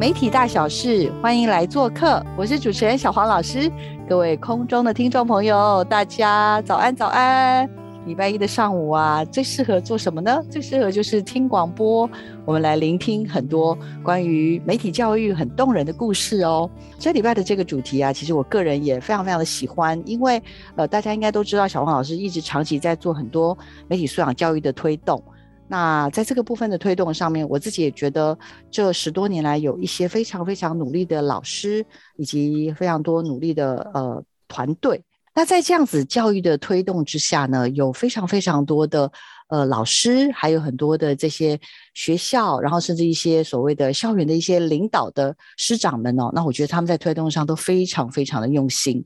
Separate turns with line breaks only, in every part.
媒体大小事，欢迎来做客。我是主持人小黄老师，各位空中的听众朋友，大家早安早安。礼拜一的上午啊，最适合做什么呢？最适合就是听广播，我们来聆听很多关于媒体教育很动人的故事哦。这礼拜的这个主题啊，其实我个人也非常非常的喜欢，因为呃，大家应该都知道，小黄老师一直长期在做很多媒体素养教育的推动。那在这个部分的推动上面，我自己也觉得这十多年来有一些非常非常努力的老师，以及非常多努力的呃团队。那在这样子教育的推动之下呢，有非常非常多的呃老师，还有很多的这些学校，然后甚至一些所谓的校园的一些领导的师长们哦，那我觉得他们在推动上都非常非常的用心，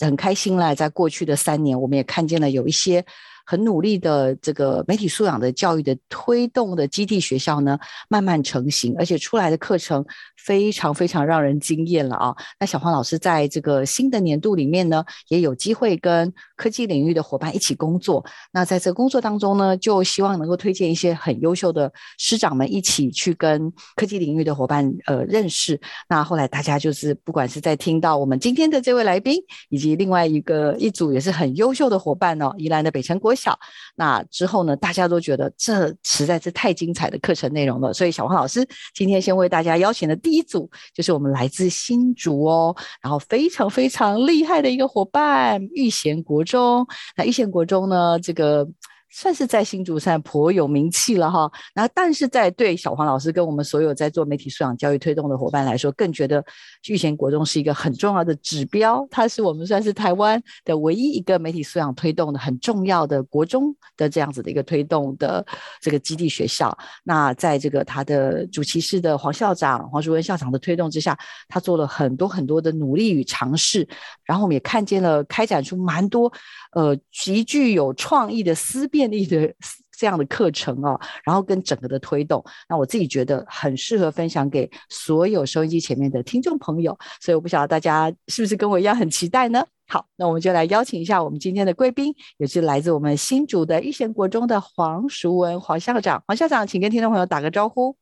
很开心啦。在过去的三年，我们也看见了有一些。很努力的这个媒体素养的教育的推动的基地学校呢，慢慢成型，而且出来的课程非常非常让人惊艳了啊！那小黄老师在这个新的年度里面呢，也有机会跟科技领域的伙伴一起工作。那在这个工作当中呢，就希望能够推荐一些很优秀的师长们一起去跟科技领域的伙伴呃认识。那后来大家就是不管是在听到我们今天的这位来宾，以及另外一个一组也是很优秀的伙伴哦，宜兰的北城国。小那之后呢，大家都觉得这实在是太精彩的课程内容了，所以小黄老师今天先为大家邀请的第一组就是我们来自新竹哦，然后非常非常厉害的一个伙伴玉贤国中。那玉贤国中呢，这个。算是在新竹算颇有名气了哈，然后但是在对小黄老师跟我们所有在做媒体素养教育推动的伙伴来说，更觉得玉贤国中是一个很重要的指标，它是我们算是台湾的唯一一个媒体素养推动的很重要的国中的这样子的一个推动的这个基地学校。那在这个他的主席室的黄校长黄淑文校长的推动之下，他做了很多很多的努力与尝试，然后我们也看见了开展出蛮多呃极具有创意的思辨。力的这样的课程哦，然后跟整个的推动，那我自己觉得很适合分享给所有收音机前面的听众朋友，所以我不晓得大家是不是跟我一样很期待呢？好，那我们就来邀请一下我们今天的贵宾，也是来自我们新竹的玉贤国中的黄淑文黄校长。黄校长，请跟听众朋友打个招呼。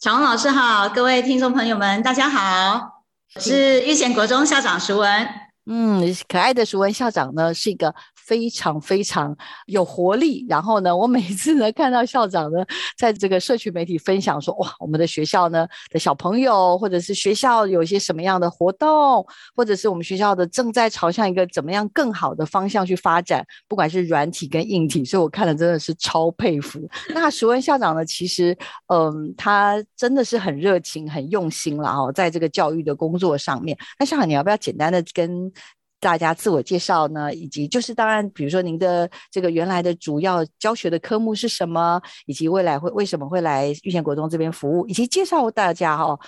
小红老师好，各位听众朋友们，大家好，我是玉贤国中校长淑文。
嗯，可爱的淑文校长呢，是一个。非常非常有活力，然后呢，我每次呢看到校长呢在这个社区媒体分享说，哇，我们的学校呢的小朋友，或者是学校有一些什么样的活动，或者是我们学校的正在朝向一个怎么样更好的方向去发展，不管是软体跟硬体，所以我看了真的是超佩服。那徐文校长呢，其实嗯，他真的是很热情、很用心了哦，在这个教育的工作上面。那校长，你要不要简单的跟？大家自我介绍呢，以及就是当然，比如说您的这个原来的主要教学的科目是什么，以及未来会为什么会来玉贤国中这边服务，以及介绍大家哈，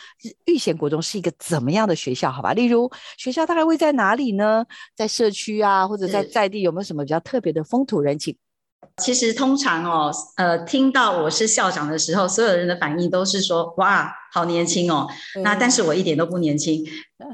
玉贤国中是一个怎么样的学校？好吧，例如学校大概会在哪里呢？在社区啊，或者在在地有没有什么比较特别的风土人情？
其实通常哦，呃，听到我是校长的时候，所有人的反应都是说，哇。好年轻哦，那但是我一点都不年轻，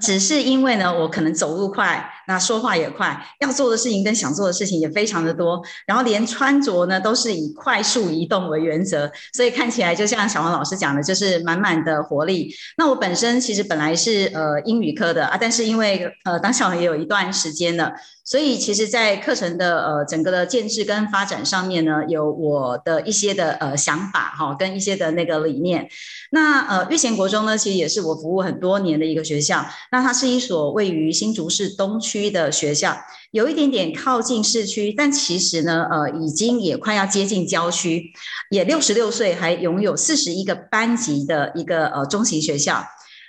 只是因为呢，我可能走路快，那说话也快，要做的事情跟想做的事情也非常的多，然后连穿着呢都是以快速移动为原则，所以看起来就像小王老师讲的，就是满满的活力。那我本身其实本来是呃英语科的啊，但是因为呃当小王也有一段时间了，所以其实在课程的呃整个的建制跟发展上面呢，有我的一些的呃想法哈，跟一些的那个理念。那呃。玉贤国中呢，其实也是我服务很多年的一个学校。那它是一所位于新竹市东区的学校，有一点点靠近市区，但其实呢，呃，已经也快要接近郊区，也六十六岁，还拥有四十一个班级的一个呃中型学校。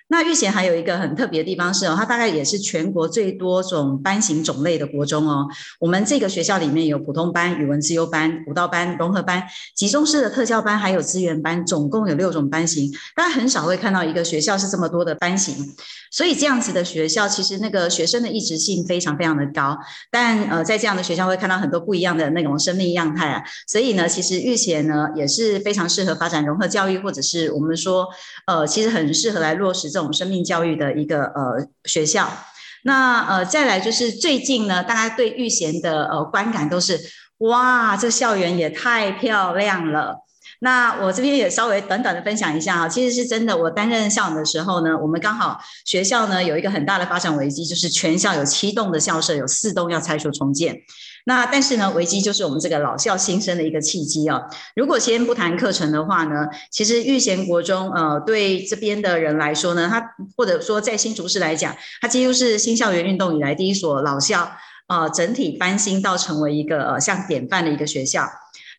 那玉贤还有一个很特别的地方是哦，它大概也是全国最多种班型种类的国中哦。我们这个学校里面有普通班、语文自优班、舞蹈班、融合班、集中式的特教班，还有资源班，总共有六种班型。大家很少会看到一个学校是这么多的班型，所以这样子的学校其实那个学生的一直性非常非常的高。但呃，在这样的学校会看到很多不一样的那种生命样态啊。所以呢，其实玉贤呢也是非常适合发展融合教育，或者是我们说呃，其实很适合来落实。这种生命教育的一个呃学校，那呃再来就是最近呢，大家对玉贤的呃观感都是哇，这校园也太漂亮了。那我这边也稍微短短的分享一下啊，其实是真的，我担任校长的时候呢，我们刚好学校呢有一个很大的发展危机，就是全校有七栋的校舍，有四栋要拆除重建。那但是呢，危机就是我们这个老校新生的一个契机哦。如果先不谈课程的话呢，其实玉贤国中呃，对这边的人来说呢，他或者说在新竹市来讲，它几乎是新校园运动以来第一所老校啊，整体翻新到成为一个呃像典范的一个学校。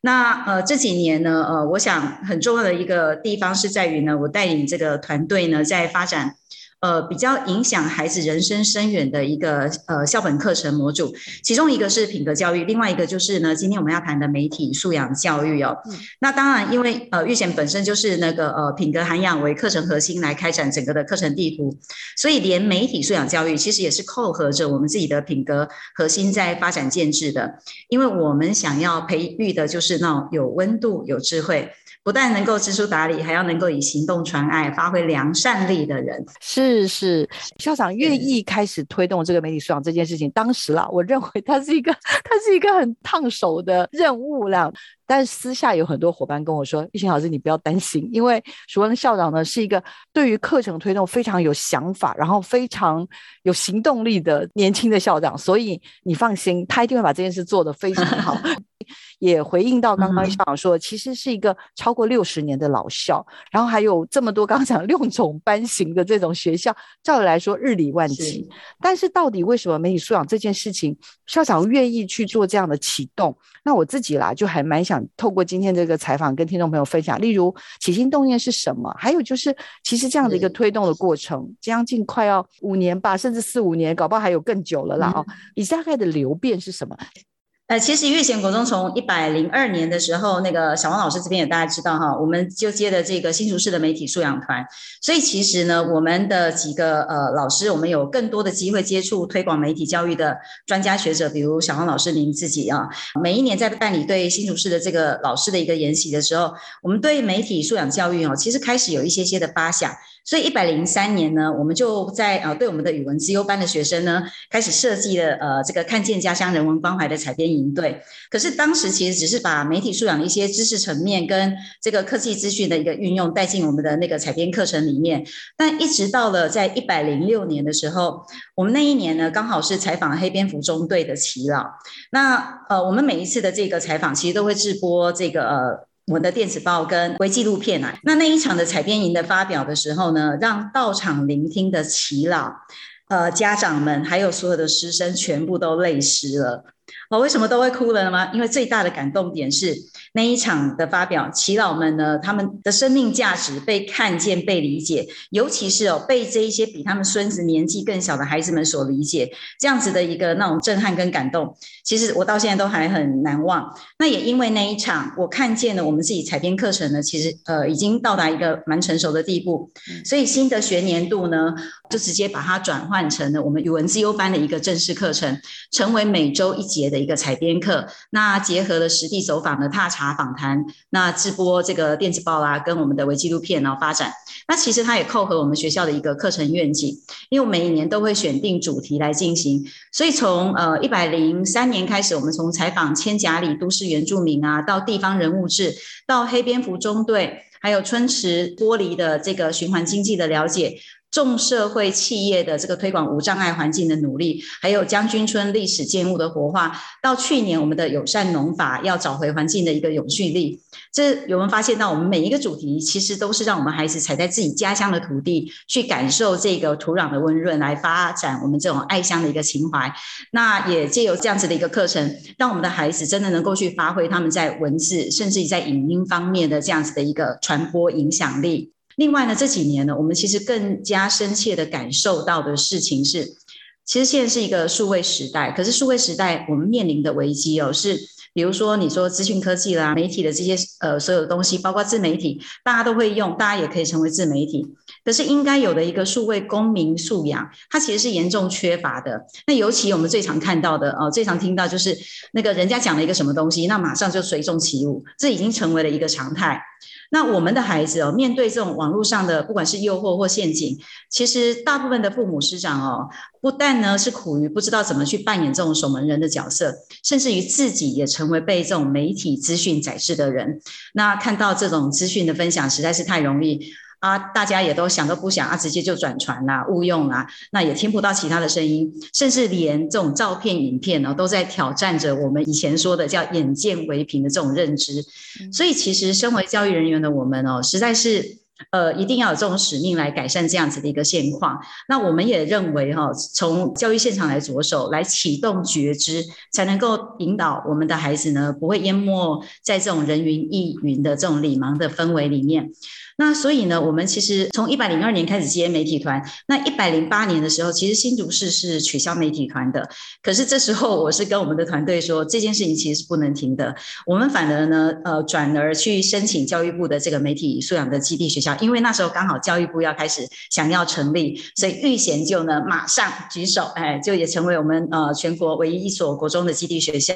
那呃这几年呢，呃，我想很重要的一个地方是在于呢，我带领这个团队呢在发展。呃，比较影响孩子人生深远的一个呃校本课程模组，其中一个是品格教育，另外一个就是呢，今天我们要谈的媒体素养教育哦。那当然，因为呃，玉贤本身就是那个呃品格涵养为课程核心来开展整个的课程地图，所以连媒体素养教育其实也是扣合着我们自己的品格核心在发展建制的，因为我们想要培育的就是那种有温度、有智慧。不但能够知书达理，还要能够以行动传爱、发挥良善力的人。
是是，校长愿意开始推动这个媒体素养这件事情，当时啦，我认为它是一个，它是一个很烫手的任务啦。但是私下有很多伙伴跟我说：“玉琴老师，你不要担心，因为淑恩校长呢是一个对于课程推动非常有想法，然后非常有行动力的年轻的校长，所以你放心，他一定会把这件事做得非常好。” 也回应到刚刚校长说，其实是一个超过六十年的老校，然后还有这么多刚刚讲六种班型的这种学校，照理来说日理万机。但是到底为什么媒体素养这件事情，校长愿意去做这样的启动？那我自己啦，就还蛮想透过今天这个采访跟听众朋友分享，例如起心动念是什么？还有就是，其实这样的一个推动的过程，将近快要五年吧，甚至四五年，搞不好还有更久了啦哦。你大概的流变是什么？
呃，其实月贤国中从一百零二年的时候，那个小王老师这边也大家知道哈，我们就接的这个新竹市的媒体素养团，所以其实呢，我们的几个呃老师，我们有更多的机会接触推广媒体教育的专家学者，比如小王老师您自己啊，每一年在办理对新竹市的这个老师的一个研习的时候，我们对媒体素养教育哦，其实开始有一些些的发想。所以一百零三年呢，我们就在呃对我们的语文资优班的学生呢，开始设计了呃这个看见家乡人文关怀的采编营队。可是当时其实只是把媒体素养的一些知识层面跟这个科技资讯的一个运用带进我们的那个采编课程里面。但一直到了在一百零六年的时候，我们那一年呢刚好是采访黑蝙蝠中队的耆老。那呃我们每一次的这个采访其实都会直播这个呃。我的电子报跟微纪录片啊，那那一场的采编营的发表的时候呢，让到场聆听的耆老、呃家长们，还有所有的师生，全部都泪湿了。我为什么都会哭了吗？因为最大的感动点是那一场的发表，祈老们呢，他们的生命价值被看见、被理解，尤其是哦，被这一些比他们孙子年纪更小的孩子们所理解，这样子的一个那种震撼跟感动，其实我到现在都还很难忘。那也因为那一场，我看见了我们自己采编课程呢，其实呃已经到达一个蛮成熟的地步，所以新的学年度呢，就直接把它转换成了我们语文自优班的一个正式课程，成为每周一节的。一个采编课，那结合了实地走访的踏查访谈，那直播这个电子报啦，跟我们的微纪录片然后发展，那其实它也扣合我们学校的一个课程愿景，因为我每一年都会选定主题来进行，所以从呃一百零三年开始，我们从采访千甲里都市原住民啊，到地方人物志，到黑蝙蝠中队，还有春池玻璃的这个循环经济的了解。重社会企业的这个推广无障碍环境的努力，还有将军村历史建物的活化，到去年我们的友善农法要找回环境的一个永续力，这有没有发现到我们每一个主题其实都是让我们孩子踩在自己家乡的土地，去感受这个土壤的温润，来发展我们这种爱乡的一个情怀。那也借由这样子的一个课程，让我们的孩子真的能够去发挥他们在文字甚至在影音方面的这样子的一个传播影响力。另外呢，这几年呢，我们其实更加深切的感受到的事情是，其实现在是一个数位时代，可是数位时代我们面临的危机哦是。比如说，你说资讯科技啦、媒体的这些呃所有的东西，包括自媒体，大家都会用，大家也可以成为自媒体。可是应该有的一个数位公民素养，它其实是严重缺乏的。那尤其我们最常看到的哦，最常听到就是那个人家讲了一个什么东西，那马上就随众起舞，这已经成为了一个常态。那我们的孩子哦，面对这种网络上的不管是诱惑或陷阱，其实大部分的父母师长哦，不但呢是苦于不知道怎么去扮演这种守门人的角色，甚至于自己也成为被这种媒体资讯宰制的人。那看到这种资讯的分享，实在是太容易。啊，大家也都想都不想啊，直接就转传啦、误用啦，那也听不到其他的声音，甚至连这种照片、影片呢，都在挑战着我们以前说的叫“眼见为凭”的这种认知。所以，其实身为教育人员的我们哦，实在是呃，一定要有这种使命来改善这样子的一个现况。那我们也认为哈，从教育现场来着手，来启动觉知，才能够引导我们的孩子呢，不会淹没在这种人云亦云的这种礼盲的氛围里面。那所以呢，我们其实从一百零二年开始接媒体团，那一百零八年的时候，其实新竹市是取消媒体团的。可是这时候，我是跟我们的团队说，这件事情其实是不能停的。我们反而呢，呃，转而去申请教育部的这个媒体素养的基地学校，因为那时候刚好教育部要开始想要成立，所以玉贤就呢马上举手，哎，就也成为我们呃全国唯一一所国中的基地学校。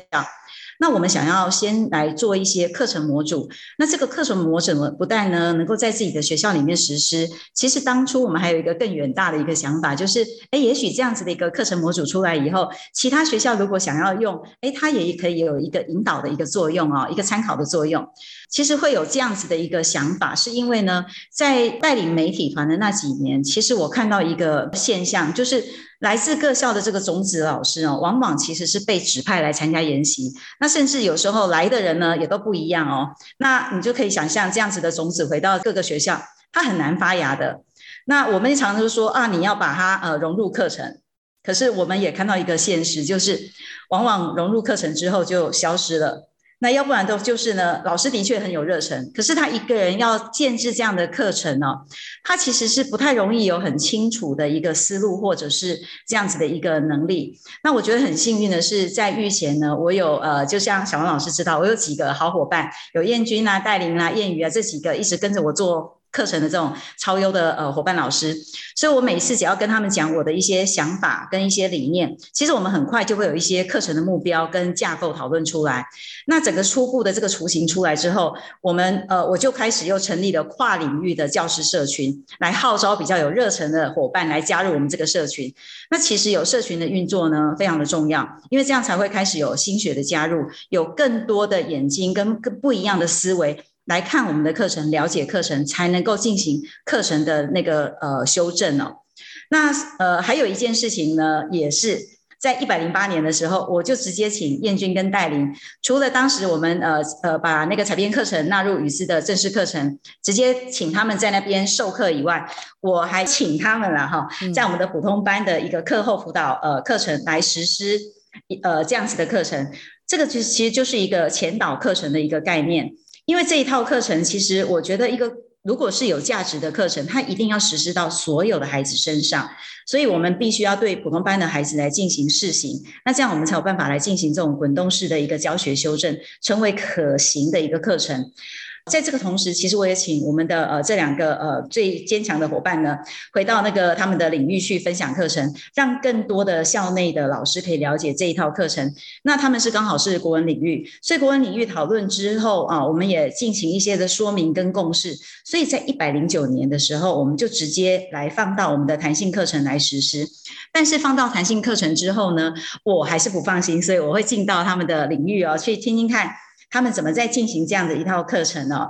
那我们想要先来做一些课程模组，那这个课程模组呢，不但呢能够在自己的学校里面实施，其实当初我们还有一个更远大的一个想法，就是，哎，也许这样子的一个课程模组出来以后，其他学校如果想要用，哎，它也可以有一个引导的一个作用啊，一个参考的作用。其实会有这样子的一个想法，是因为呢，在带领媒体团的那几年，其实我看到一个现象，就是。来自各校的这个种子老师哦，往往其实是被指派来参加研习，那甚至有时候来的人呢也都不一样哦。那你就可以想象这样子的种子回到各个学校，它很难发芽的。那我们常常说啊，你要把它呃融入课程，可是我们也看到一个现实，就是往往融入课程之后就消失了。那要不然都就是呢，老师的确很有热忱，可是他一个人要建置这样的课程呢，他其实是不太容易有很清楚的一个思路，或者是这样子的一个能力。那我觉得很幸运的是，在预前呢，我有呃，就像小王老师知道，我有几个好伙伴，有燕君啊、戴琳啊、燕宇啊这几个一直跟着我做。课程的这种超优的呃伙伴老师，所以我每次只要跟他们讲我的一些想法跟一些理念，其实我们很快就会有一些课程的目标跟架构讨论出来。那整个初步的这个雏形出来之后，我们呃我就开始又成立了跨领域的教师社群，来号召比较有热忱的伙伴来加入我们这个社群。那其实有社群的运作呢，非常的重要，因为这样才会开始有心血的加入，有更多的眼睛跟更不一样的思维。来看我们的课程，了解课程，才能够进行课程的那个呃修正哦。那呃还有一件事情呢，也是在一百零八年的时候，我就直接请燕君跟戴琳，除了当时我们呃呃把那个采编课程纳入语思的正式课程，直接请他们在那边授课以外，我还请他们了哈，在我们的普通班的一个课后辅导呃课程来实施呃这样子的课程，这个其实其实就是一个前导课程的一个概念。因为这一套课程，其实我觉得一个如果是有价值的课程，它一定要实施到所有的孩子身上，所以我们必须要对普通班的孩子来进行试行，那这样我们才有办法来进行这种滚动式的一个教学修正，成为可行的一个课程。在这个同时，其实我也请我们的呃这两个呃最坚强的伙伴呢，回到那个他们的领域去分享课程，让更多的校内的老师可以了解这一套课程。那他们是刚好是国文领域，所以国文领域讨论之后啊，我们也进行一些的说明跟共识。所以在一百零九年的时候，我们就直接来放到我们的弹性课程来实施。但是放到弹性课程之后呢，我还是不放心，所以我会进到他们的领域哦，去听听看。他们怎么在进行这样的一套课程呢？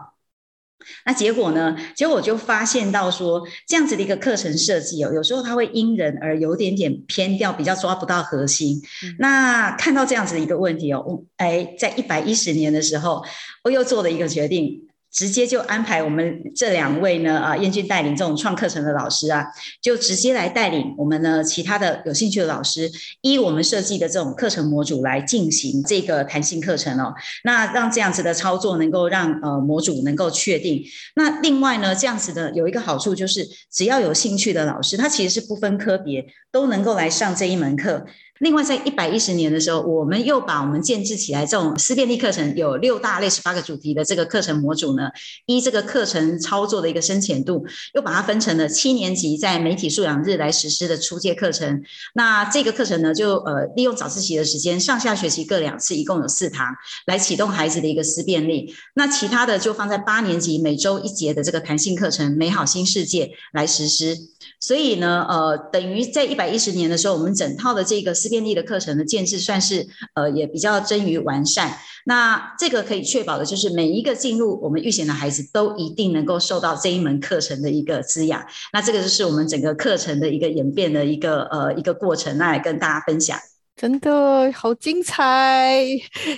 那结果呢？结果我就发现到说，这样子的一个课程设计哦，有时候它会因人而有点点偏掉，比较抓不到核心。那看到这样子的一个问题哦，我哎，在一百一十年的时候，我又做了一个决定。直接就安排我们这两位呢，啊，燕俊带领这种创课程的老师啊，就直接来带领我们呢其他的有兴趣的老师，依我们设计的这种课程模组来进行这个弹性课程哦。那让这样子的操作能够让呃模组能够确定。那另外呢，这样子的有一个好处就是，只要有兴趣的老师，他其实是不分科别都能够来上这一门课。另外，在一百一十年的时候，我们又把我们建制起来这种思辨力课程，有六大类十八个主题的这个课程模组呢，依这个课程操作的一个深浅度，又把它分成了七年级在媒体素养日来实施的初阶课程。那这个课程呢，就呃利用早自习的时间，上下学期各两次，一共有四堂，来启动孩子的一个思辨力。那其他的就放在八年级每周一节的这个弹性课程《美好新世界》来实施。所以呢，呃，等于在一百一十年的时候，我们整套的这个思建立的课程的建制算是呃也比较臻于完善。那这个可以确保的就是每一个进入我们预选的孩子都一定能够受到这一门课程的一个滋养。那这个就是我们整个课程的一个演变的一个呃一个过程，那来跟大家分享。
真的好精彩，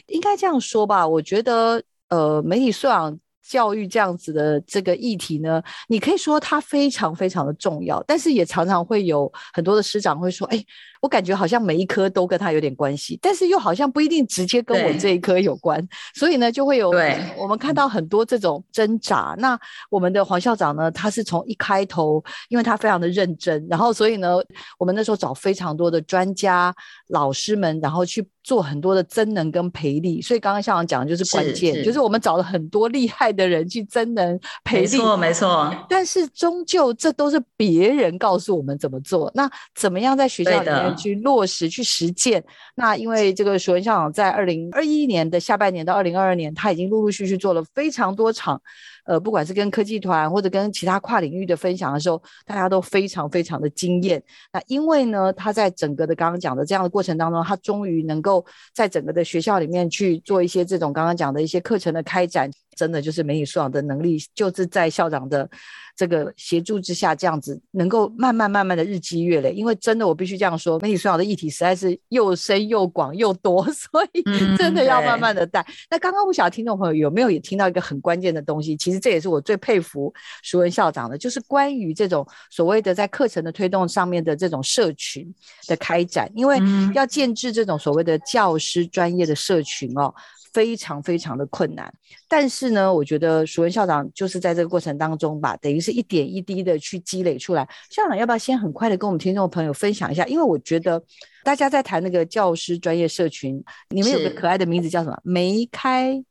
应该这样说吧？我觉得呃媒体素养。教育这样子的这个议题呢，你可以说它非常非常的重要，但是也常常会有很多的师长会说，哎。我感觉好像每一科都跟他有点关系，但是又好像不一定直接跟我这一科有关，所以呢，就会有我们看到很多这种挣扎。那我们的黄校长呢，他是从一开头，因为他非常的认真，然后所以呢，我们那时候找非常多的专家老师们，然后去做很多的增能跟培力。所以刚刚校长讲的就是关键，就是我们找了很多厉害的人去增能培力，
没错没错。
但是终究这都是别人告诉我们怎么做，那怎么样在学校里面？去落实、去实践。那因为这个徐文校长在二零二一年的下半年到二零二二年，他已经陆陆续续做了非常多场，呃，不管是跟科技团或者跟其他跨领域的分享的时候，大家都非常非常的惊艳。那因为呢，他在整个的刚刚讲的这样的过程当中，他终于能够在整个的学校里面去做一些这种刚刚讲的一些课程的开展，真的就是美女素养的能力，就是在校长的。这个协助之下，这样子能够慢慢慢慢的日积月累。因为真的，我必须这样说，媒体素养的议题实在是又深又广又多，所以真的要慢慢的带。那刚刚不晓得听众朋友有没有也听到一个很关键的东西？其实这也是我最佩服淑文校长的，就是关于这种所谓的在课程的推动上面的这种社群的开展，因为要建制这种所谓的教师专业的社群哦。非常非常的困难，但是呢，我觉得熟文校长就是在这个过程当中吧，等于是一点一滴的去积累出来。校长要不要先很快的跟我们听众朋友分享一下？因为我觉得大家在谈那个教师专业社群，你们有个可爱的名字叫什么？梅开。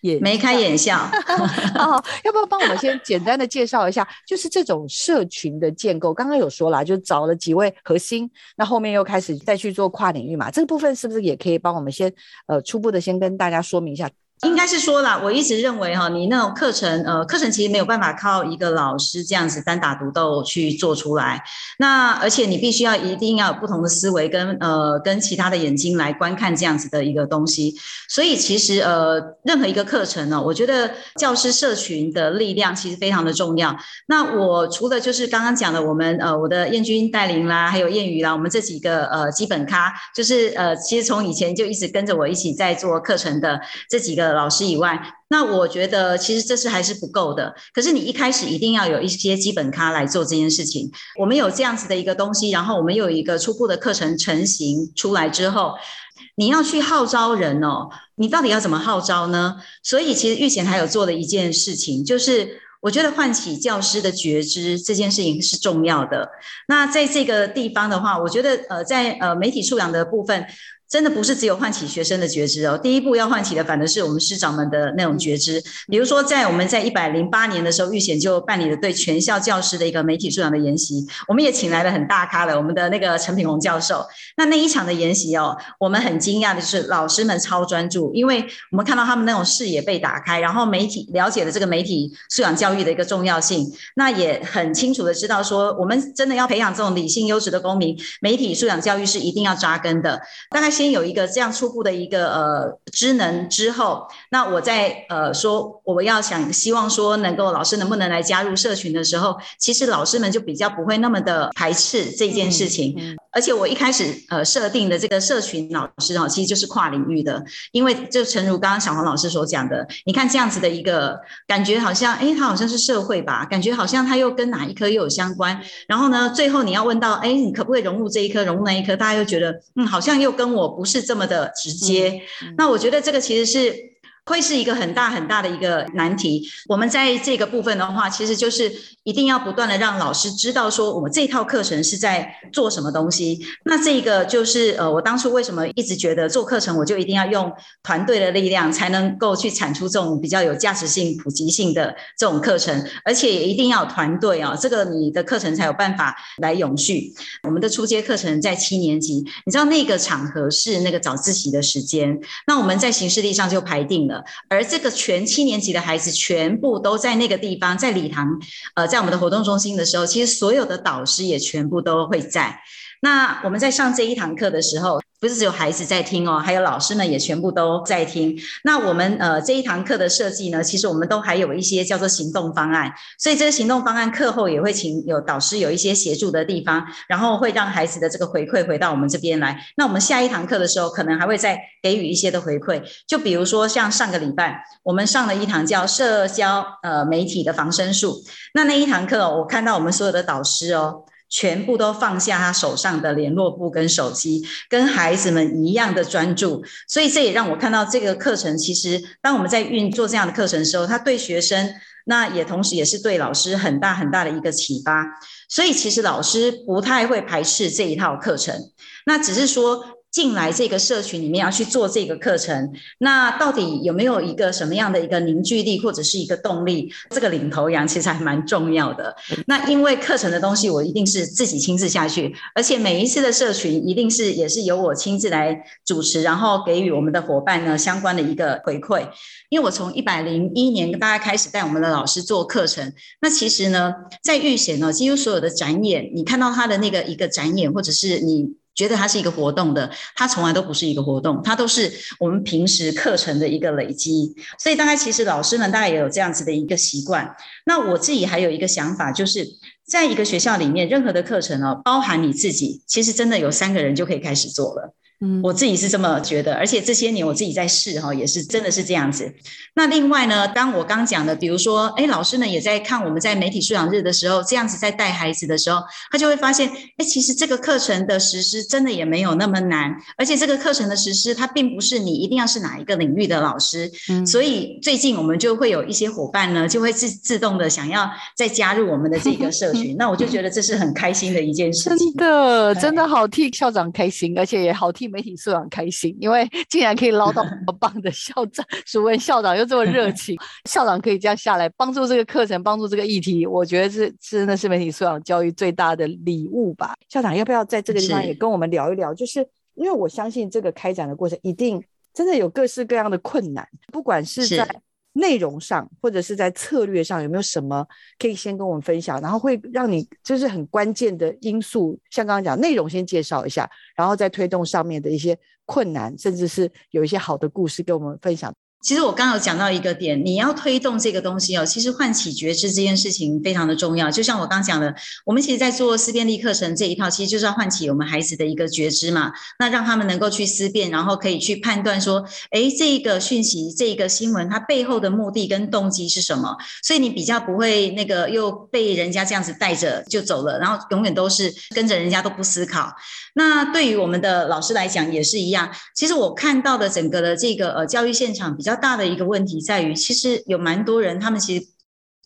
也眉开眼笑，
哦，要不要帮我们先简单的介绍一下，就是这种社群的建构？刚刚有说了，就找了几位核心，那后面又开始再去做跨领域嘛，这个部分是不是也可以帮我们先呃初步的先跟大家说明一下？
应该是说了，我一直认为哈，你那种课程，呃，课程其实没有办法靠一个老师这样子单打独斗去做出来。那而且你必须要一定要有不同的思维跟呃跟其他的眼睛来观看这样子的一个东西。所以其实呃任何一个课程呢，我觉得教师社群的力量其实非常的重要。那我除了就是刚刚讲的我们呃我的燕君带领啦，还有燕语啦，我们这几个呃基本咖，就是呃其实从以前就一直跟着我一起在做课程的这几个。老师以外，那我觉得其实这是还是不够的。可是你一开始一定要有一些基本咖来做这件事情。我们有这样子的一个东西，然后我们有一个初步的课程成型出来之后，你要去号召人哦，你到底要怎么号召呢？所以其实玉贤还有做的一件事情，就是我觉得唤起教师的觉知这件事情是重要的。那在这个地方的话，我觉得呃，在呃媒体素养的部分。真的不是只有唤起学生的觉知哦，第一步要唤起的反而是我们师长们的那种觉知。比如说，在我们在一百零八年的时候，预选就办理了对全校教师的一个媒体素养的研习，我们也请来了很大咖的我们的那个陈品宏教授。那那一场的研习哦，我们很惊讶的就是老师们超专注，因为我们看到他们那种视野被打开，然后媒体了解了这个媒体素养教育的一个重要性，那也很清楚的知道说，我们真的要培养这种理性优质的公民，媒体素养教育是一定要扎根的，大概。先有一个这样初步的一个呃职能之后，那我在呃说我要想希望说能够老师能不能来加入社群的时候，其实老师们就比较不会那么的排斥这件事情。而且我一开始呃设定的这个社群老师哈，其实就是跨领域的，因为就诚如刚刚小黄老师所讲的，你看这样子的一个感觉，好像哎，他好像是社会吧，感觉好像他又跟哪一科又有相关。然后呢，最后你要问到，哎，你可不可以融入这一科，融入那一科，大家又觉得嗯，好像又跟我不是这么的直接。那我觉得这个其实是。会是一个很大很大的一个难题。我们在这个部分的话，其实就是一定要不断的让老师知道说，我们这套课程是在做什么东西。那这个就是呃，我当初为什么一直觉得做课程，我就一定要用团队的力量，才能够去产出这种比较有价值性、普及性的这种课程，而且也一定要团队啊，这个你的课程才有办法来永续。我们的初阶课程在七年级，你知道那个场合是那个早自习的时间，那我们在形式力上就排定了。而这个全七年级的孩子全部都在那个地方，在礼堂，呃，在我们的活动中心的时候，其实所有的导师也全部都会在。那我们在上这一堂课的时候。不是只有孩子在听哦，还有老师们也全部都在听。那我们呃这一堂课的设计呢，其实我们都还有一些叫做行动方案，所以这个行动方案课后也会请有导师有一些协助的地方，然后会让孩子的这个回馈回到我们这边来。那我们下一堂课的时候，可能还会再给予一些的回馈，就比如说像上个礼拜我们上了一堂叫社交呃媒体的防身术，那那一堂课我看到我们所有的导师哦。全部都放下他手上的联络簿跟手机，跟孩子们一样的专注。所以这也让我看到这个课程，其实当我们在运作这样的课程的时候，他对学生，那也同时也是对老师很大很大的一个启发。所以其实老师不太会排斥这一套课程，那只是说。进来这个社群里面要去做这个课程，那到底有没有一个什么样的一个凝聚力或者是一个动力？这个领头羊其实还蛮重要的。那因为课程的东西我一定是自己亲自下去，而且每一次的社群一定是也是由我亲自来主持，然后给予我们的伙伴呢相关的一个回馈。因为我从一百零一年跟大家开始带我们的老师做课程，那其实呢在预选呢几乎所有的展演，你看到他的那个一个展演，或者是你。觉得它是一个活动的，它从来都不是一个活动，它都是我们平时课程的一个累积。所以大概其实老师们大概也有这样子的一个习惯。那我自己还有一个想法，就是在一个学校里面，任何的课程哦，包含你自己，其实真的有三个人就可以开始做了。嗯，我自己是这么觉得，而且这些年我自己在试哈，也是真的是这样子。那另外呢，当我刚讲的，比如说，哎，老师呢也在看我们在媒体素养日的时候，这样子在带孩子的时候，他就会发现，哎，其实这个课程的实施真的也没有那么难，而且这个课程的实施，它并不是你一定要是哪一个领域的老师。嗯，所以最近我们就会有一些伙伴呢，就会自自动的想要再加入我们的这个社群，那我就觉得这是很开心的一件事
情。真的，真的好替校长开心，而且也好替。媒体素养开心，因为 竟然可以捞到 这么棒的校长，熟文校长又这么热情，校长可以这样下来帮助这个课程，帮助这个议题，我觉得是真的是媒体素养教育最大的礼物吧。校长要不要在这个地方也跟我们聊一聊？就是因为我相信这个开展的过程一定真的有各式各样的困难，不管是在。内容上或者是在策略上有没有什么可以先跟我们分享？然后会让你就是很关键的因素，像刚刚讲内容先介绍一下，然后再推动上面的一些困难，甚至是有一些好的故事跟我们分享。
其实我刚有讲到一个点，你要推动这个东西哦，其实唤起觉知这件事情非常的重要。就像我刚讲的，我们其实在做思辨力课程这一套，其实就是要唤起我们孩子的一个觉知嘛。那让他们能够去思辨，然后可以去判断说，哎，这个讯息、这个新闻它背后的目的跟动机是什么？所以你比较不会那个又被人家这样子带着就走了，然后永远都是跟着人家都不思考。那对于我们的老师来讲也是一样。其实我看到的整个的这个呃教育现场比较大的一个问题在于，其实有蛮多人他们其实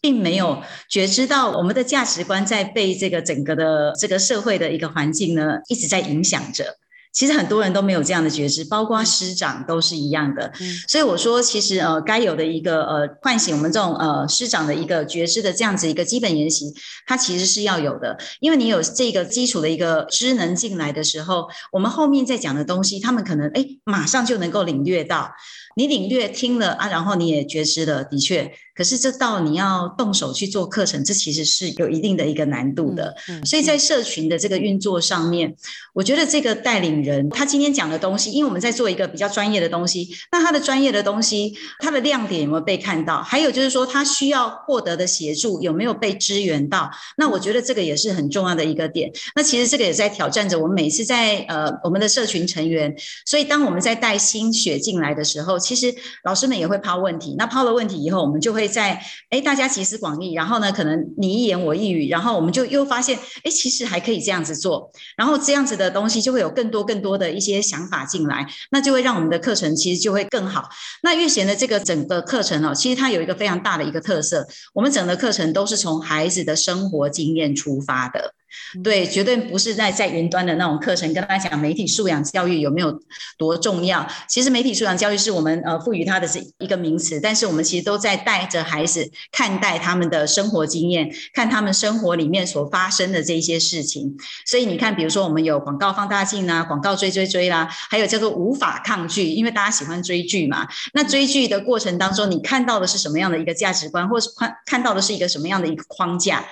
并没有觉知到我们的价值观在被这个整个的这个社会的一个环境呢一直在影响着。其实很多人都没有这样的觉知，包括师长都是一样的。所以我说，其实呃，该有的一个呃，唤醒我们这种呃师长的一个觉知的这样子一个基本研习，它其实是要有的。因为你有这个基础的一个知能进来的时候，我们后面再讲的东西，他们可能哎马上就能够领略到。你领略听了啊，然后你也觉知了，的确可是这到你要动手去做课程，这其实是有一定的一个难度的。所以在社群的这个运作上面，我觉得这个带领人他今天讲的东西，因为我们在做一个比较专业的东西，那他的专业的东西，他的亮点有没有被看到？还有就是说，他需要获得的协助有没有被支援到？那我觉得这个也是很重要的一个点。那其实这个也在挑战着我们每次在呃我们的社群成员。所以当我们在带新血进来的时候，其实老师们也会抛问题。那抛了问题以后，我们就会在哎大家集思广益，然后呢可能你一言我一语，然后我们就又发现哎其实还可以这样子做，然后这样子的东西就会有更多更多的一些想法进来，那就会让我们的课程其实就会更好。那月贤的这个整个课程哦，其实它有一个非常大的一个特色，我们整个课程都是从孩子的生活经验出发的。对，绝对不是在在云端的那种课程，跟大家讲媒体素养教育有没有多重要。其实媒体素养教育是我们呃赋予它的是一个名词，但是我们其实都在带着孩子看待他们的生活经验，看他们生活里面所发生的这些事情。所以你看，比如说我们有广告放大镜啊，广告追追追啦，还有叫做无法抗拒，因为大家喜欢追剧嘛。那追剧的过程当中，你看到的是什么样的一个价值观，或是看看到的是一个什么样的一个框架？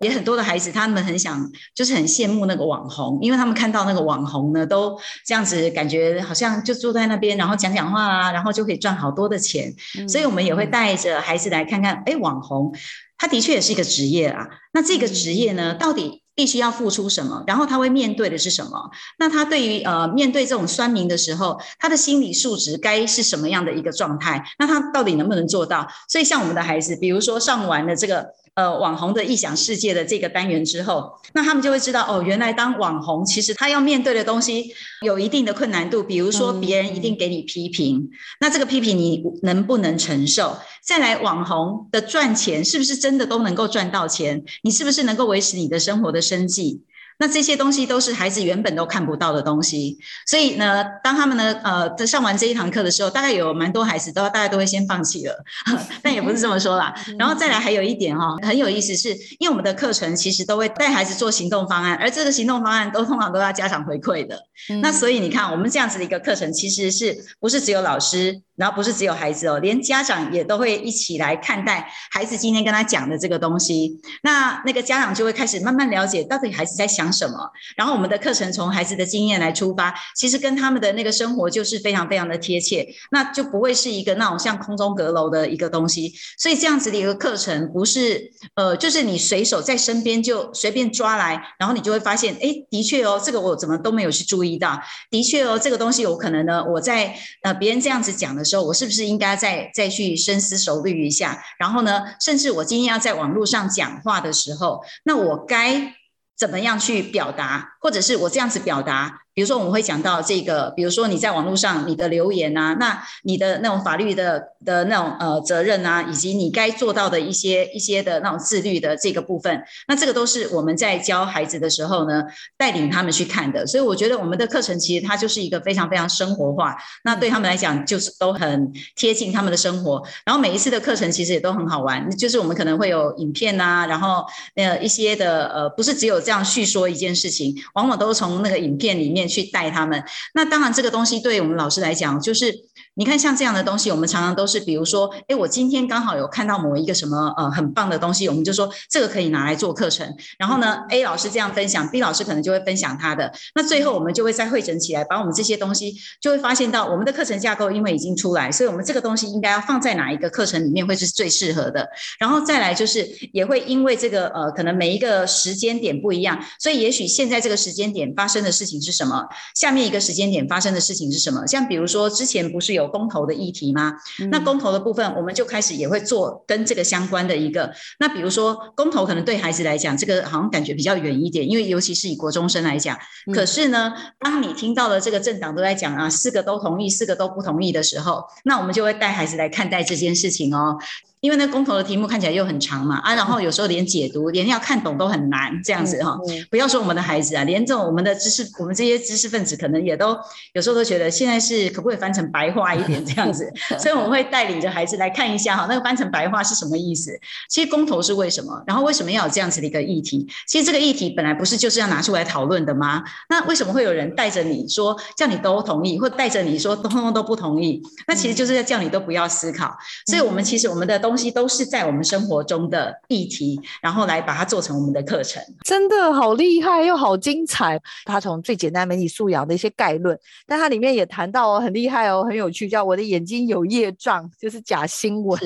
也很多的孩子，他们很想，就是很羡慕那个网红，因为他们看到那个网红呢，都这样子，感觉好像就坐在那边，然后讲讲话啊，然后就可以赚好多的钱。所以我们也会带着孩子来看看，哎，网红，他的确也是一个职业啊。那这个职业呢，到底必须要付出什么？然后他会面对的是什么？那他对于呃面对这种酸民的时候，他的心理素质该是什么样的一个状态？那他到底能不能做到？所以像我们的孩子，比如说上完了这个。呃，网红的异想世界的这个单元之后，那他们就会知道哦，原来当网红其实他要面对的东西有一定的困难度，比如说别人一定给你批评，那这个批评你能不能承受？再来，网红的赚钱是不是真的都能够赚到钱？你是不是能够维持你的生活的生计？那这些东西都是孩子原本都看不到的东西，所以呢，当他们呢，呃，在上完这一堂课的时候，大概有蛮多孩子都大家都会先放弃了，但也不是这么说啦。然后再来还有一点哈，很有意思，是因为我们的课程其实都会带孩子做行动方案，而这个行动方案都通常都要家长回馈的。那所以你看，我们这样子的一个课程，其实是不是只有老师？然后不是只有孩子哦，连家长也都会一起来看待孩子今天跟他讲的这个东西。那那个家长就会开始慢慢了解到底孩子在想讲什么。然后我们的课程从孩子的经验来出发，其实跟他们的那个生活就是非常非常的贴切，那就不会是一个那种像空中阁楼的一个东西。所以这样子的一个课程，不是呃，就是你随手在身边就随便抓来，然后你就会发现，哎，的确哦，这个我怎么都没有去注意到。的确哦，这个东西有可能呢，我在呃别人这样子讲的。时候，我是不是应该再再去深思熟虑一下？然后呢，甚至我今天要在网络上讲话的时候，那我该怎么样去表达，或者是我这样子表达？比如说，我们会讲到这个，比如说你在网络上你的留言啊，那你的那种法律的的那种呃责任啊，以及你该做到的一些一些的那种自律的这个部分，那这个都是我们在教孩子的时候呢，带领他们去看的。所以我觉得我们的课程其实它就是一个非常非常生活化，那对他们来讲就是都很贴近他们的生活。然后每一次的课程其实也都很好玩，就是我们可能会有影片啊，然后呃一些的呃不是只有这样叙说一件事情，往往都从那个影片里面。去带他们，那当然这个东西对我们老师来讲，就是你看像这样的东西，我们常常都是，比如说，哎，我今天刚好有看到某一个什么呃很棒的东西，我们就说这个可以拿来做课程。然后呢，A 老师这样分享，B 老师可能就会分享他的。那最后我们就会再汇整起来，把我们这些东西就会发现到我们的课程架构，因为已经出来，所以我们这个东西应该要放在哪一个课程里面会是最适合的。然后再来就是也会因为这个呃可能每一个时间点不一样，所以也许现在这个时间点发生的事情是什么？下面一个时间点发生的事情是什么？像比如说之前不是有公投的议题吗？那公投的部分，我们就开始也会做跟这个相关的一个。那比如说公投可能对孩子来讲，这个好像感觉比较远一点，因为尤其是以国中生来讲。可是呢，当你听到了这个政党都在讲啊，四个都同意，四个都不同意的时候，那我们就会带孩子来看待这件事情哦。因为那公投的题目看起来又很长嘛，啊，然后有时候连解读连要看懂都很难，这样子哈。不要说我们的孩子啊，连这种我们的知识，我们这些知识分子可能也都有时候都觉得现在是可不可以翻成白话一点这样子。所以我们会带领着孩子来看一下哈，那个翻成白话是什么意思？其实公投是为什么？然后为什么要有这样子的一个议题？其实这个议题本来不是就是要拿出来讨论的吗？那为什么会有人带着你说叫你都同意，或带着你说通通都不同意？那其实就是要叫你都不要思考。所以我们其实我们的东东西都是在我们生活中的议题，然后来把它做成我们的课程。
真的好厉害又好精彩。他从最简单媒体素养的一些概论，但它里面也谈到哦，很厉害哦，很有趣，叫我的眼睛有业障，就是假新闻，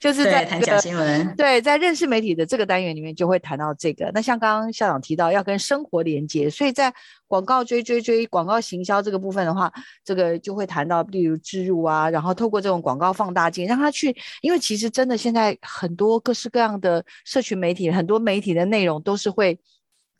就是在
谈假新闻。
对，在认识媒体的这个单元里面就会谈到这个。那像刚刚校长提到要跟生活连接，所以在广告追追追广告行销这个部分的话，这个就会谈到，例如植入啊，然后透过这种广告放大镜，让他去，因为其实真的现在很多各式各样的社群媒体，很多媒体的内容都是会。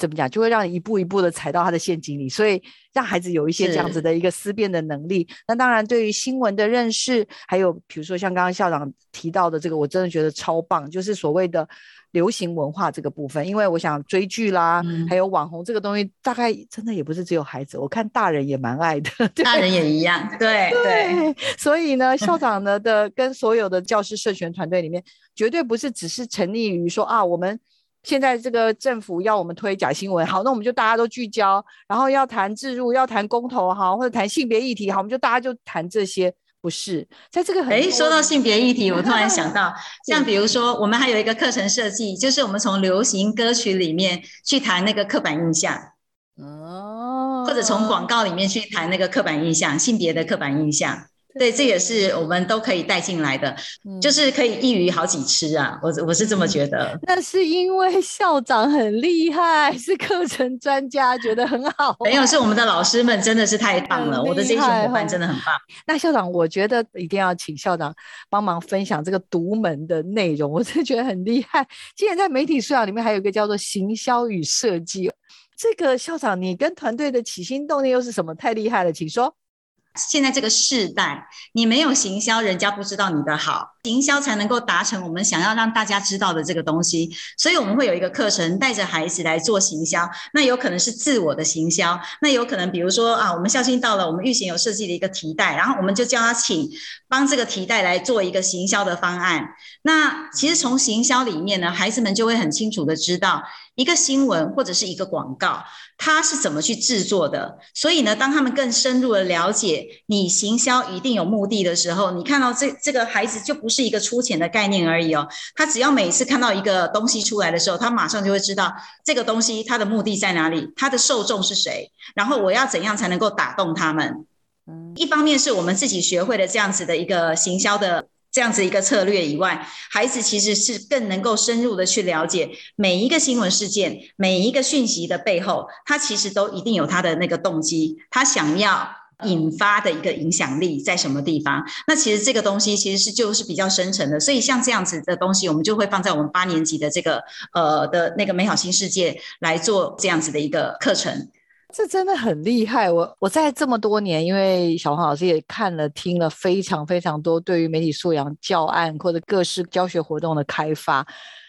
怎么讲，就会让你一步一步的踩到他的陷阱里，所以让孩子有一些这样子的一个思辨的能力。那当然，对于新闻的认识，还有比如说像刚刚校长提到的这个，我真的觉得超棒，就是所谓的流行文化这个部分。因为我想追剧啦，还有网红这个东西，大概真的也不是只有孩子，我看大人也蛮爱的，
大人也一样。对对，
所以呢，校长呢的跟所有的教师社群团队里面，绝对不是只是沉溺于说啊我们。现在这个政府要我们推假新闻，好，那我们就大家都聚焦，然后要谈制入，要谈公投，哈，或者谈性别议题，好，我们就大家就谈这些，不是在这个很
哎，说到性别议题，我突然想到，像比如说，我们还有一个课程设计，就是我们从流行歌曲里面去谈那个刻板印象，哦，或者从广告里面去谈那个刻板印象，性别的刻板印象。对，这也是我们都可以带进来的，就是可以一鱼好几吃啊！我我是这么觉得。
那是因为校长很厉害，是课程专家，觉得很好。
没有，是我们的老师们真的是太棒了，我的这群伙伴真的很棒。
那校长，我觉得一定要请校长帮忙分享这个独门的内容，我真的觉得很厉害。今年在媒体素养里面还有一个叫做行销与设计，这个校长你跟团队的起心动念又是什么？太厉害了，请说。
现在这个世代，你没有行销，人家不知道你的好。行销才能够达成我们想要让大家知道的这个东西。所以我们会有一个课程，带着孩子来做行销。那有可能是自我的行销，那有可能比如说啊，我们校庆到了，我们预先有设计的一个提袋，然后我们就叫他请帮这个提袋来做一个行销的方案。那其实从行销里面呢，孩子们就会很清楚的知道。一个新闻或者是一个广告，它是怎么去制作的？所以呢，当他们更深入的了解你行销一定有目的的时候，你看到这这个孩子就不是一个粗浅的概念而已哦。他只要每次看到一个东西出来的时候，他马上就会知道这个东西它的目的在哪里，它的受众是谁，然后我要怎样才能够打动他们。嗯，一方面是我们自己学会了这样子的一个行销的。这样子一个策略以外，孩子其实是更能够深入的去了解每一个新闻事件、每一个讯息的背后，他其实都一定有他的那个动机，他想要引发的一个影响力在什么地方？那其实这个东西其实是就是比较深层的，所以像这样子的东西，我们就会放在我们八年级的这个呃的那个美好新世界来做这样子的一个课程。
这真的很厉害，我我在这么多年，因为小黄老师也看了听了非常非常多对于媒体素养教案或者各式教学活动的开发，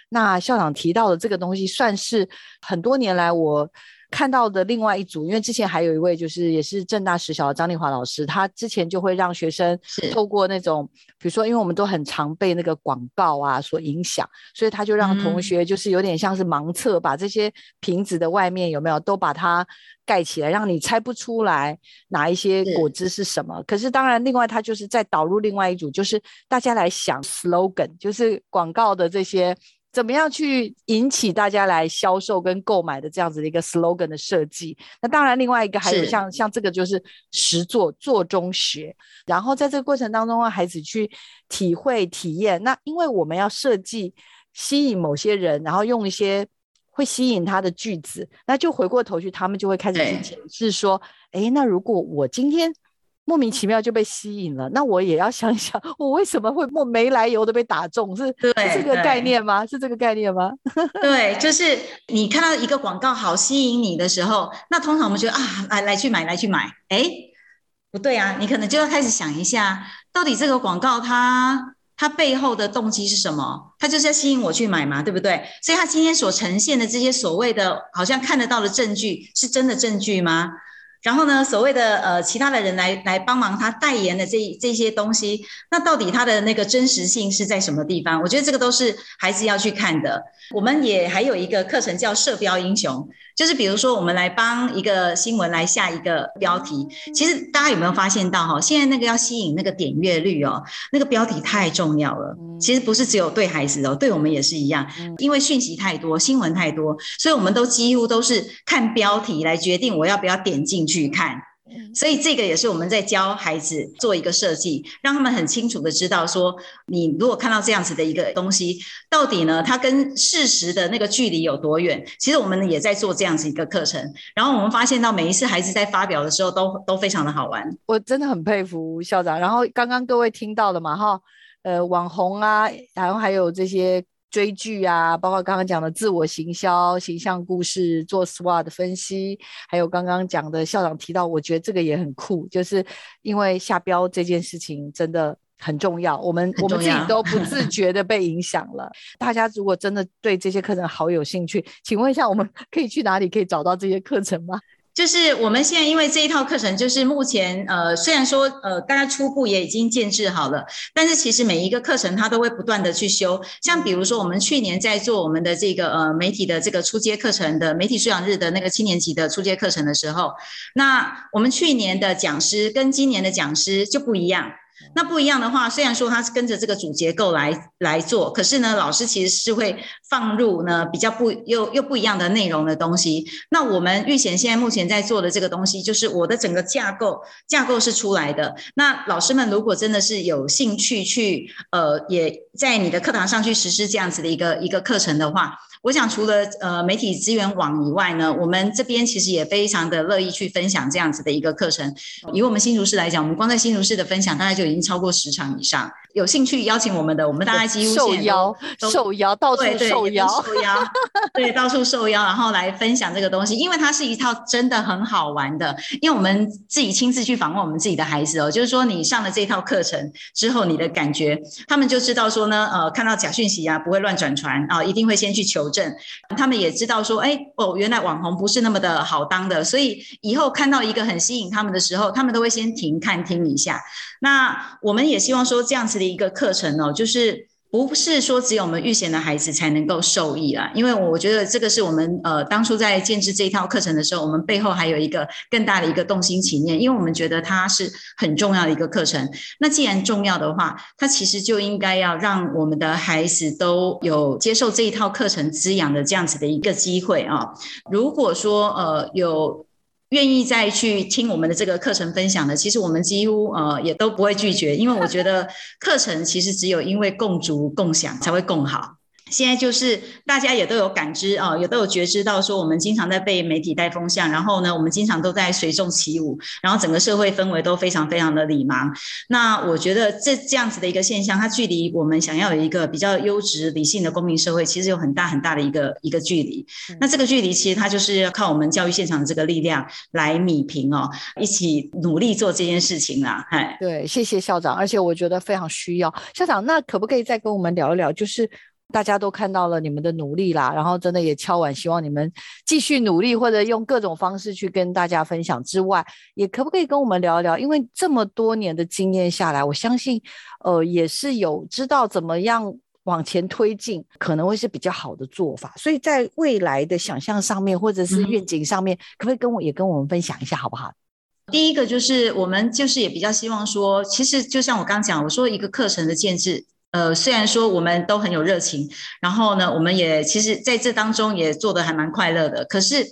那校长提到的这个东西，算是很多年来我。看到的另外一组，因为之前还有一位就是也是正大实小的张丽华老师，他之前就会让学生透过那种，比如说，因为我们都很常被那个广告啊所影响，所以他就让同学就是有点像是盲测，把这些瓶子的外面有没有都把它盖起来，让你猜不出来哪一些果汁是什么。可是当然，另外他就是在导入另外一组，就是大家来想 slogan，就是广告的这些。怎么样去引起大家来销售跟购买的这样子的一个 slogan 的设计？那当然，另外一个还有像像这个就是实做做中学，然后在这个过程当中让孩子去体会体验。那因为我们要设计吸引某些人，然后用一些会吸引他的句子，那就回过头去，他们就会开始去解释说：哎，那如果我今天。莫名其妙就被吸引了，那我也要想想，我为什么会莫没来由的被打中？是是这个概念吗？是这个概念吗？
对，就是你看到一个广告好吸引你的时候，那通常我们觉得啊，来来去买，来去买。哎，不对啊，你可能就要开始想一下，到底这个广告它它背后的动机是什么？它就是要吸引我去买嘛，对不对？所以它今天所呈现的这些所谓的好像看得到的证据，是真的证据吗？然后呢，所谓的呃其他的人来来帮忙他代言的这这些东西，那到底他的那个真实性是在什么地方？我觉得这个都是孩子要去看的。我们也还有一个课程叫射标英雄。就是比如说，我们来帮一个新闻来下一个标题，其实大家有没有发现到哈？现在那个要吸引那个点阅率哦，那个标题太重要了。其实不是只有对孩子哦，对我们也是一样，因为讯息太多，新闻太多，所以我们都几乎都是看标题来决定我要不要点进去看。所以这个也是我们在教孩子做一个设计，让他们很清楚的知道说，你如果看到这样子的一个东西，到底呢它跟事实的那个距离有多远？其实我们也在做这样子一个课程，然后我们发现到每一次孩子在发表的时候都都非常的好玩。
我真的很佩服校长。然后刚刚各位听到的嘛哈，呃网红啊，然后还有这些。追剧啊，包括刚刚讲的自我行销、形象故事、做 SWOT 分析，还有刚刚讲的校长提到，我觉得这个也很酷，就是因为下标这件事情真的很重要，我们我们自己都不 自觉的被影响了。大家如果真的对这些课程好有兴趣，请问一下，我们可以去哪里可以找到这些课程吗？
就是我们现在因为这一套课程，就是目前呃，虽然说呃，大家初步也已经建制好了，但是其实每一个课程它都会不断的去修。像比如说，我们去年在做我们的这个呃媒体的这个初阶课程的媒体素养日的那个七年级的初阶课程的时候，那我们去年的讲师跟今年的讲师就不一样。那不一样的话，虽然说他是跟着这个主结构来来做，可是呢，老师其实是会放入呢比较不又又不一样的内容的东西。那我们玉贤现在目前在做的这个东西，就是我的整个架构架构是出来的。那老师们如果真的是有兴趣去呃，也在你的课堂上去实施这样子的一个一个课程的话。我想，除了呃媒体资源网以外呢，我们这边其实也非常的乐意去分享这样子的一个课程。以我们新竹市来讲，我们光在新竹市的分享，大概就已经超过十场以上。有兴趣邀请我们的，我们大家几乎
受邀，受邀到处受邀，
受邀，对，到处受邀，然后来分享这个东西，因为它是一套真的很好玩的。因为我们自己亲自去访问我们自己的孩子哦，就是说你上了这套课程之后，你的感觉，他们就知道说呢，呃，看到假讯息啊，不会乱转传啊，一定会先去求证。他们也知道说，哎，哦，原来网红不是那么的好当的，所以以后看到一个很吸引他们的时候，他们都会先停看听一下。那我们也希望说这样子的一个课程哦，就是不是说只有我们遇险的孩子才能够受益啊，因为我觉得这个是我们呃当初在建制这一套课程的时候，我们背后还有一个更大的一个动心起念，因为我们觉得它是很重要的一个课程。那既然重要的话，它其实就应该要让我们的孩子都有接受这一套课程滋养的这样子的一个机会啊。如果说呃有。愿意再去听我们的这个课程分享的，其实我们几乎呃也都不会拒绝，因为我觉得课程其实只有因为共足共享才会更好。现在就是大家也都有感知啊，也都有觉知到说，我们经常在被媒体带风向，然后呢，我们经常都在随众起舞，然后整个社会氛围都非常非常的礼盲。那我觉得这这样子的一个现象，它距离我们想要有一个比较优质理性的公民社会，其实有很大很大的一个一个距离。那这个距离其实它就是要靠我们教育现场的这个力量来米平哦，一起努力做这件事情啦。哎，
对，谢谢校长，而且我觉得非常需要校长。那可不可以再跟我们聊一聊，就是？大家都看到了你们的努力啦，然后真的也敲碗，希望你们继续努力，或者用各种方式去跟大家分享。之外，也可不可以跟我们聊一聊？因为这么多年的经验下来，我相信，呃，也是有知道怎么样往前推进，可能会是比较好的做法。所以在未来的想象上面，或者是愿景上面，可不可以跟我也跟我们分享一下，好不好？
第一个就是我们就是也比较希望说，其实就像我刚刚讲，我说一个课程的建制。呃，虽然说我们都很有热情，然后呢，我们也其实在这当中也做的还蛮快乐的。可是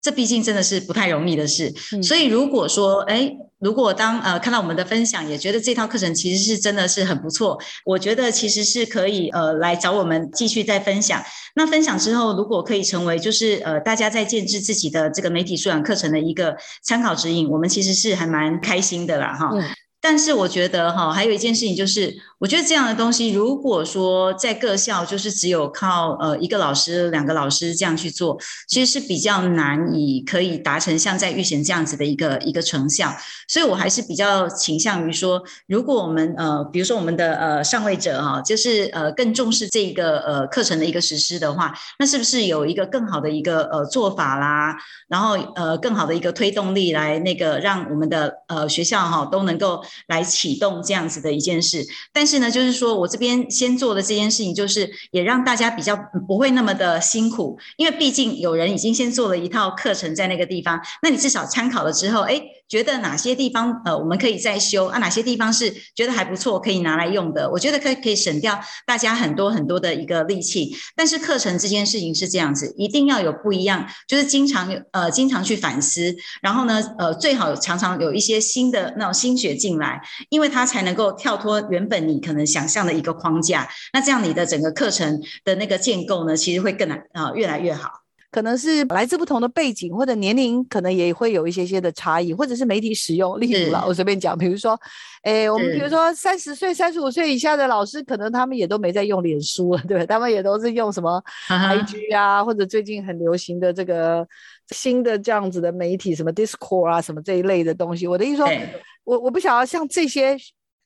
这毕竟真的是不太容易的事。所以如果说，哎，如果当呃看到我们的分享，也觉得这套课程其实是真的是很不错，我觉得其实是可以呃来找我们继续再分享。那分享之后，如果可以成为就是呃大家在建制自己的这个媒体素养课程的一个参考指引，我们其实是还蛮开心的啦，哈。但是我觉得哈，还有一件事情就是，我觉得这样的东西，如果说在各校就是只有靠呃一个老师、两个老师这样去做，其实是比较难以可以达成像在育贤这样子的一个一个成效。所以我还是比较倾向于说，如果我们呃，比如说我们的呃上位者哈，就是呃更重视这一个呃课程的一个实施的话，那是不是有一个更好的一个呃做法啦？然后呃更好的一个推动力来那个让我们的呃学校哈都能够。来启动这样子的一件事。但是是呢，就是说我这边先做的这件事情，就是也让大家比较不会那么的辛苦，因为毕竟有人已经先做了一套课程在那个地方，那你至少参考了之后，哎。觉得哪些地方呃我们可以再修啊？哪些地方是觉得还不错可以拿来用的？我觉得可以可以省掉大家很多很多的一个力气。但是课程这件事情是这样子，一定要有不一样，就是经常呃经常去反思，然后呢呃最好常常有一些新的那种心血进来，因为它才能够跳脱原本你可能想象的一个框架。那这样你的整个课程的那个建构呢，其实会更难啊越来越好。
可能是来自不同的背景或者年龄，可能也会有一些些的差异，或者是媒体使用。例如啦，我随便讲，比如说，哎，我们比如说三十岁、三十五岁以下的老师，可能他们也都没在用脸书了，对他们也都是用什么 IG 啊，或者最近很流行的这个新的这样子的媒体，什么 Discord 啊，什么这一类的东西。我的意思说，我我不晓得像这些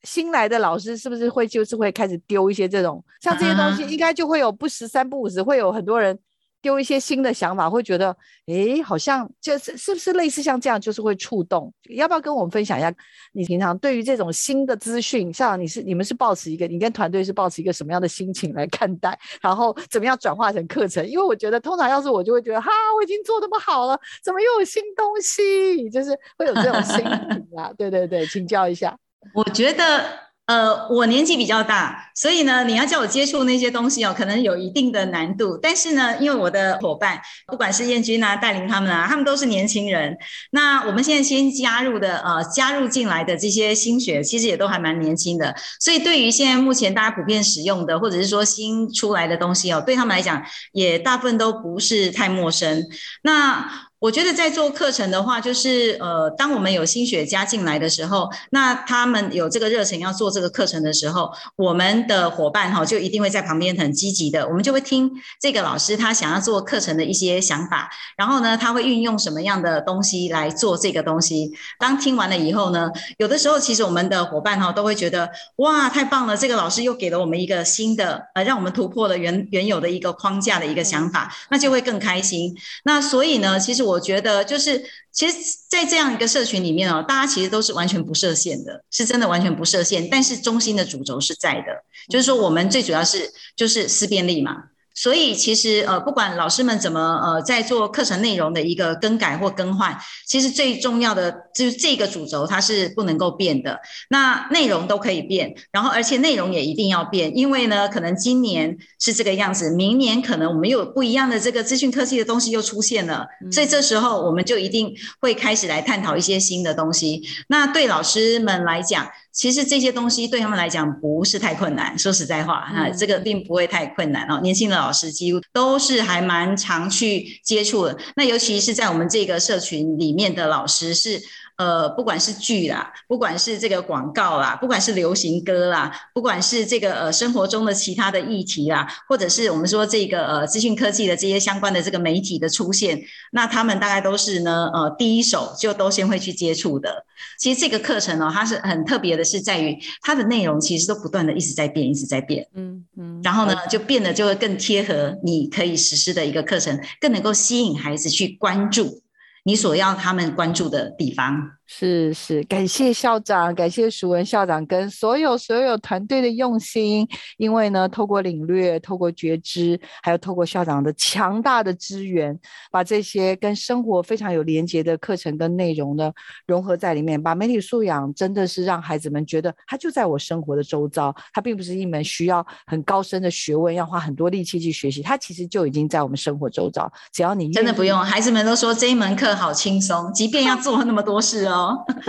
新来的老师，是不是会就是会开始丢一些这种像这些东西，应该就会有不十三不五十，会有很多人。丢一些新的想法，会觉得，哎，好像就是是不是类似像这样，就是会触动。要不要跟我们分享一下，你平常对于这种新的资讯，像你是你们是抱持一个，你跟团队是抱持一个什么样的心情来看待，然后怎么样转化成课程？因为我觉得，通常要是我就会觉得，哈，我已经做那么好了，怎么又有新东西？就是会有这种心情啊。对对对，请教一下。
我觉得。呃，我年纪比较大，所以呢，你要叫我接触那些东西哦，可能有一定的难度。但是呢，因为我的伙伴，不管是燕君啊，带领他们啊，他们都是年轻人。那我们现在先加入的，呃，加入进来的这些新血，其实也都还蛮年轻的。所以对于现在目前大家普遍使用的，或者是说新出来的东西哦，对他们来讲，也大部分都不是太陌生。那我觉得在做课程的话，就是呃，当我们有新学加进来的时候，那他们有这个热忱要做这个课程的时候，我们的伙伴哈就一定会在旁边很积极的，我们就会听这个老师他想要做课程的一些想法，然后呢，他会运用什么样的东西来做这个东西。当听完了以后呢，有的时候其实我们的伙伴哈都会觉得哇，太棒了，这个老师又给了我们一个新的呃，让我们突破了原原有的一个框架的一个想法，那就会更开心。那所以呢，其实。我觉得就是，其实，在这样一个社群里面哦，大家其实都是完全不设限的，是真的完全不设限。但是中心的主轴是在的，就是说我们最主要是就是思辨力嘛。所以其实呃，不管老师们怎么呃，在做课程内容的一个更改或更换，其实最重要的就是这个主轴它是不能够变的。那内容都可以变，然后而且内容也一定要变，因为呢，可能今年是这个样子，明年可能我们又有不一样的这个资讯科技的东西又出现了，所以这时候我们就一定会开始来探讨一些新的东西。那对老师们来讲，其实这些东西对他们来讲不是太困难，说实在话哈，这个并不会太困难哦。年轻的老师几乎都是还蛮常去接触的，那尤其是在我们这个社群里面的老师是。呃，不管是剧啦，不管是这个广告啦，不管是流行歌啦，不管是这个呃生活中的其他的议题啦，或者是我们说这个呃资讯科技的这些相关的这个媒体的出现，那他们大概都是呢呃第一手就都先会去接触的。其实这个课程呢，它是很特别的，是在于它的内容其实都不断的一直在变，一直在变。嗯嗯。然后呢，就变得就会更贴合你可以实施的一个课程，更能够吸引孩子去关注你所要他们关注的地方。
是是，感谢校长，感谢淑文校长跟所有所有团队的用心。因为呢，透过领略，透过觉知，还有透过校长的强大的资源，把这些跟生活非常有连结的课程跟内容呢融合在里面，把媒体素养真的是让孩子们觉得它就在我生活的周遭，它并不是一门需要很高深的学问，要花很多力气去学习，它其实就已经在我们生活周遭。只要你
真的不用，孩子们都说这一门课好轻松，即便要做那么多事哦。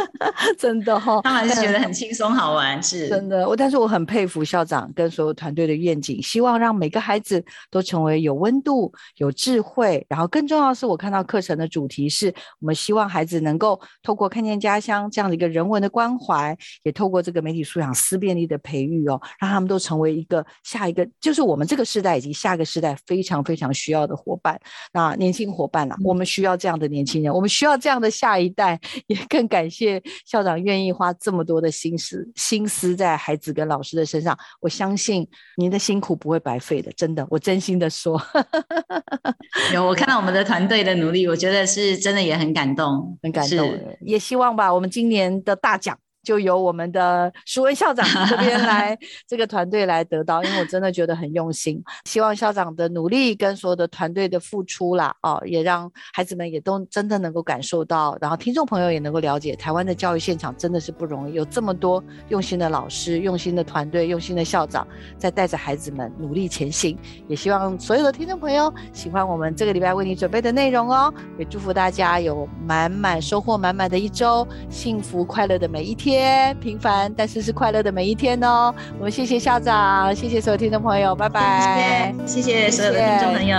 真的哈，
他们还是觉得很轻松好玩，是
真的。我但是我很佩服校长跟所有团队的愿景，希望让每个孩子都成为有温度、有智慧。然后更重要的是，我看到课程的主题是我们希望孩子能够透过看见家乡这样的一个人文的关怀，也透过这个媒体素养思辨力的培育哦，让他们都成为一个下一个，就是我们这个时代以及下一个时代非常非常需要的伙伴。那年轻伙伴啊，我们需要这样的年轻人，我们需要这样的下一代，也更感谢。谢校长愿意花这么多的心思心思在孩子跟老师的身上，我相信您的辛苦不会白费的，真的，我真心的说。
有我看到我们的团队的努力，我觉得是真的也很感动，
很感动。也希望吧，我们今年的大奖就由我们的舒文校长 这边来这个团队来得到，因为我真的觉得很用心，希望校长的努力跟所有的团队的付出啦，哦，也让孩子们也都真的能够感受到，然后听众朋友也能够了解，台湾的教育现场真的是不容易，有这么多用心的老师、用心的团队、用心的校长在带着孩子们努力前行，也希望所有的听众朋友喜欢我们这个礼拜为你准备的内容哦，也祝福大家有满满收获满满的一周，幸福快乐的每一天。天平凡，但是是快乐的每一天哦。我们谢谢校长，谢谢所有听众朋友，拜拜。
谢谢，谢谢所有的听众朋友。